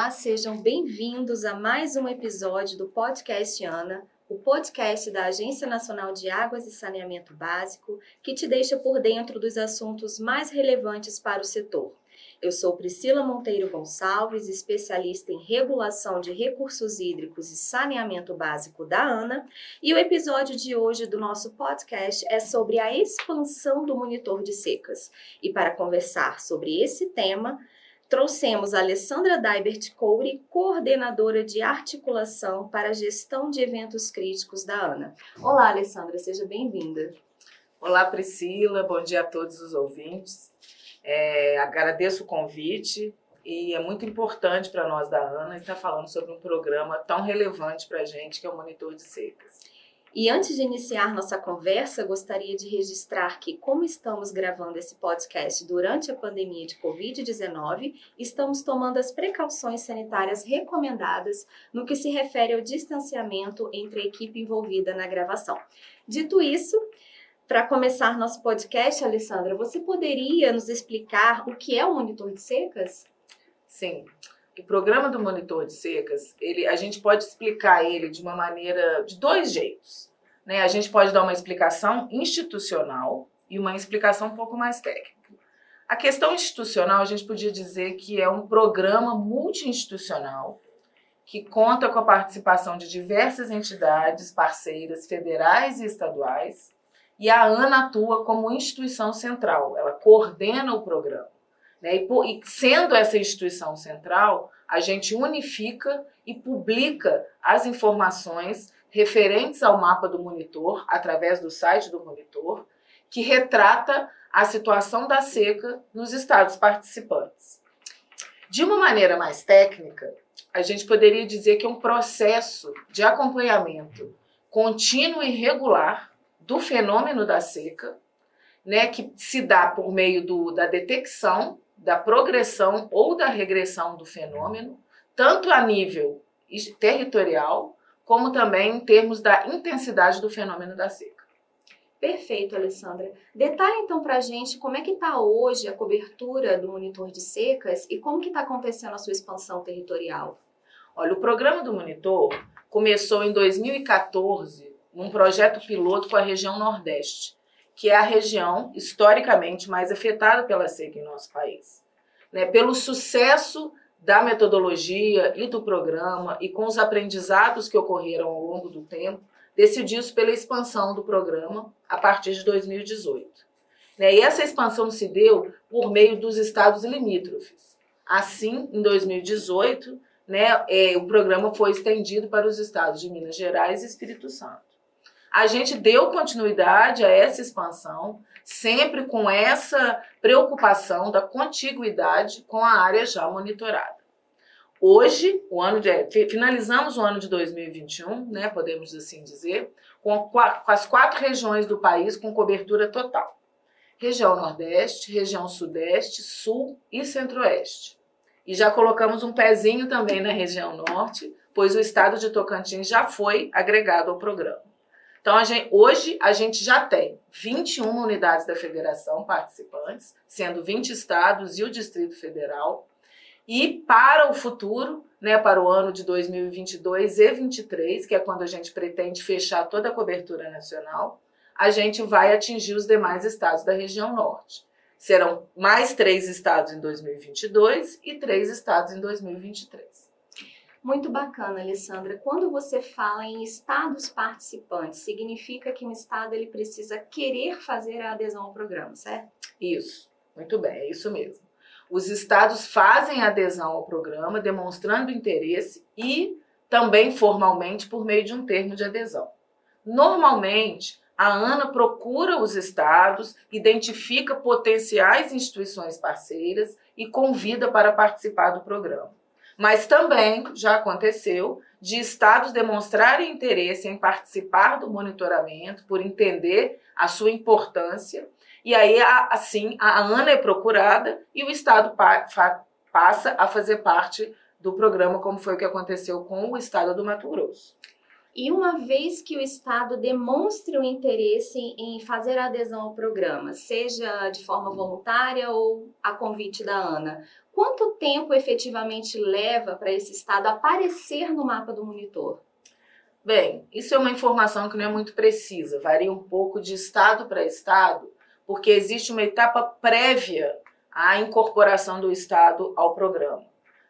Olá, sejam bem-vindos a mais um episódio do Podcast Ana, o podcast da Agência Nacional de Águas e Saneamento Básico, que te deixa por dentro dos assuntos mais relevantes para o setor. Eu sou Priscila Monteiro Gonçalves, especialista em regulação de recursos hídricos e saneamento básico da ANA, e o episódio de hoje do nosso podcast é sobre a expansão do monitor de secas. E para conversar sobre esse tema, trouxemos a Alessandra Daibert Coure, coordenadora de articulação para gestão de eventos críticos da ANA. Olá, Alessandra, seja bem-vinda. Olá, Priscila, bom dia a todos os ouvintes. É, agradeço o convite e é muito importante para nós da ANA estar falando sobre um programa tão relevante para a gente que é o Monitor de Secas. E antes de iniciar nossa conversa, gostaria de registrar que, como estamos gravando esse podcast durante a pandemia de Covid-19, estamos tomando as precauções sanitárias recomendadas no que se refere ao distanciamento entre a equipe envolvida na gravação. Dito isso, para começar nosso podcast, Alessandra, você poderia nos explicar o que é o monitor de secas? Sim. O programa do monitor de secas, ele, a gente pode explicar ele de uma maneira, de dois jeitos. Né? A gente pode dar uma explicação institucional e uma explicação um pouco mais técnica. A questão institucional, a gente podia dizer que é um programa multi-institucional que conta com a participação de diversas entidades parceiras federais e estaduais, e a ANA atua como instituição central, ela coordena o programa. Né? E, e sendo essa instituição central, a gente unifica e publica as informações referentes ao mapa do monitor, através do site do monitor, que retrata a situação da seca nos estados participantes. De uma maneira mais técnica, a gente poderia dizer que é um processo de acompanhamento contínuo e regular do fenômeno da seca, né, que se dá por meio do, da detecção da progressão ou da regressão do fenômeno, tanto a nível territorial, como também em termos da intensidade do fenômeno da seca. Perfeito, Alessandra. Detalhe então para a gente como é que está hoje a cobertura do monitor de secas e como que está acontecendo a sua expansão territorial. Olha, o programa do monitor começou em 2014 num projeto piloto com a região Nordeste, que é a região historicamente mais afetada pela seca em nosso país. Né? Pelo sucesso da metodologia e do programa e com os aprendizados que ocorreram ao longo do tempo, decidiu-se pela expansão do programa a partir de 2018. Né? E essa expansão se deu por meio dos estados limítrofes. Assim, em 2018, né, é, o programa foi estendido para os estados de Minas Gerais e Espírito Santo. A gente deu continuidade a essa expansão, sempre com essa preocupação da contiguidade com a área já monitorada. Hoje, o ano de, finalizamos o ano de 2021, né, podemos assim dizer, com, com as quatro regiões do país com cobertura total. Região Nordeste, região Sudeste, Sul e Centro-Oeste. E já colocamos um pezinho também na região Norte, pois o estado de Tocantins já foi agregado ao programa. Então, a gente, hoje a gente já tem 21 unidades da federação participantes, sendo 20 estados e o Distrito Federal. E para o futuro, né, para o ano de 2022 e 2023, que é quando a gente pretende fechar toda a cobertura nacional, a gente vai atingir os demais estados da região norte. Serão mais três estados em 2022 e três estados em 2023. Muito bacana, Alessandra. Quando você fala em estados participantes, significa que um estado ele precisa querer fazer a adesão ao programa, certo? Isso. Muito bem, é isso mesmo. Os estados fazem adesão ao programa, demonstrando interesse e também formalmente por meio de um termo de adesão. Normalmente, a ANA procura os estados, identifica potenciais instituições parceiras e convida para participar do programa. Mas também já aconteceu de estados demonstrarem interesse em participar do monitoramento, por entender a sua importância, e aí, assim, a ANA é procurada e o estado passa a fazer parte do programa, como foi o que aconteceu com o estado do Mato Grosso. E uma vez que o Estado demonstre o interesse em fazer adesão ao programa, seja de forma voluntária ou a convite da ANA, quanto tempo efetivamente leva para esse estado aparecer no mapa do monitor? Bem, isso é uma informação que não é muito precisa, varia um pouco de estado para estado, porque existe uma etapa prévia à incorporação do estado ao programa.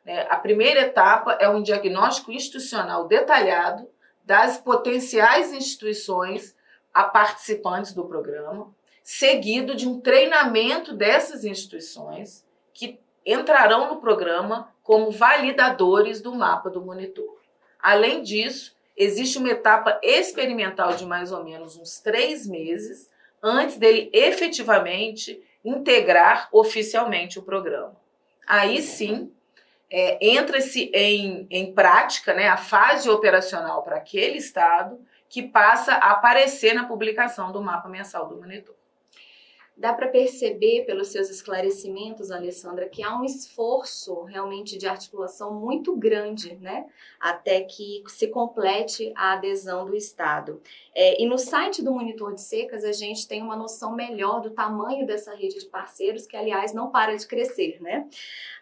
Né? A primeira etapa é um diagnóstico institucional detalhado das potenciais instituições a participantes do programa, seguido de um treinamento dessas instituições que entrarão no programa como validadores do mapa do monitor. Além disso, existe uma etapa experimental de mais ou menos uns três meses antes dele efetivamente integrar oficialmente o programa. Aí sim, é, entra-se em, em prática né, a fase operacional para aquele estado que passa a aparecer na publicação do mapa mensal do monitor. Dá para perceber pelos seus esclarecimentos, Alessandra, que há um esforço realmente de articulação muito grande, né? Até que se complete a adesão do Estado. É, e no site do Monitor de Secas, a gente tem uma noção melhor do tamanho dessa rede de parceiros, que, aliás, não para de crescer, né?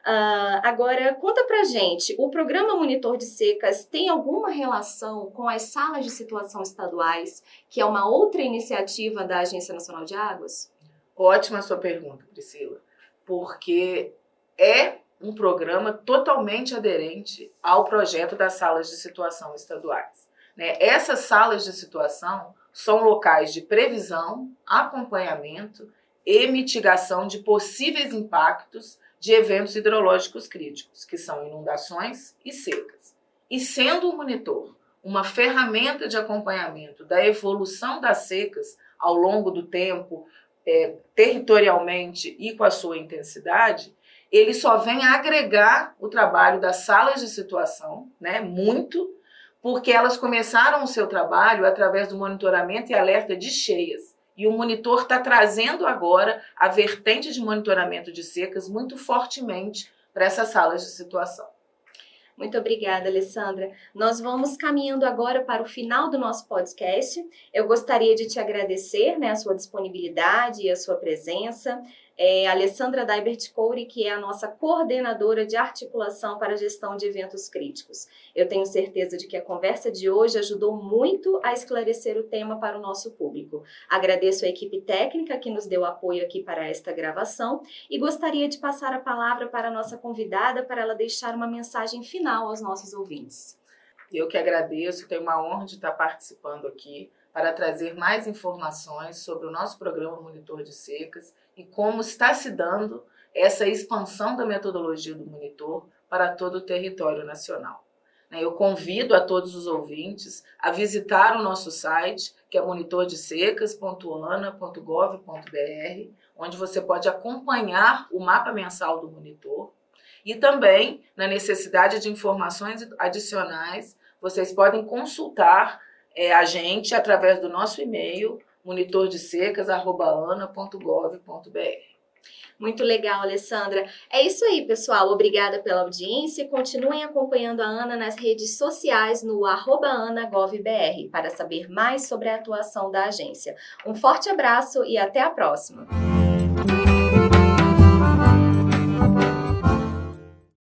Uh, agora, conta pra gente, o programa Monitor de Secas tem alguma relação com as salas de situação estaduais, que é uma outra iniciativa da Agência Nacional de Águas? Ótima sua pergunta, Priscila, porque é um programa totalmente aderente ao projeto das salas de situação estaduais. Né? Essas salas de situação são locais de previsão, acompanhamento e mitigação de possíveis impactos de eventos hidrológicos críticos, que são inundações e secas. E sendo o monitor uma ferramenta de acompanhamento da evolução das secas ao longo do tempo, é, territorialmente e com a sua intensidade, ele só vem agregar o trabalho das salas de situação, né, muito, porque elas começaram o seu trabalho através do monitoramento e alerta de cheias. E o monitor está trazendo agora a vertente de monitoramento de secas muito fortemente para essas salas de situação. Muito obrigada, Alessandra. Nós vamos caminhando agora para o final do nosso podcast. Eu gostaria de te agradecer né, a sua disponibilidade e a sua presença é Alessandra Daibert Couri, que é a nossa coordenadora de articulação para gestão de eventos críticos. Eu tenho certeza de que a conversa de hoje ajudou muito a esclarecer o tema para o nosso público. Agradeço a equipe técnica que nos deu apoio aqui para esta gravação e gostaria de passar a palavra para a nossa convidada para ela deixar uma mensagem final aos nossos ouvintes. Eu que agradeço, tenho uma honra de estar participando aqui para trazer mais informações sobre o nosso programa Monitor de Secas e como está se dando essa expansão da metodologia do monitor para todo o território nacional. Né, eu convido a todos os ouvintes a visitar o nosso site, que é monitordesecas.ana.gov.br, onde você pode acompanhar o mapa mensal do monitor. E também, na necessidade de informações adicionais, vocês podem consultar é, a gente através do nosso e-mail monitordesecas.ana.gov.br. Muito legal, Alessandra. É isso aí, pessoal. Obrigada pela audiência. Continuem acompanhando a Ana nas redes sociais no anagovbr para saber mais sobre a atuação da agência. Um forte abraço e até a próxima.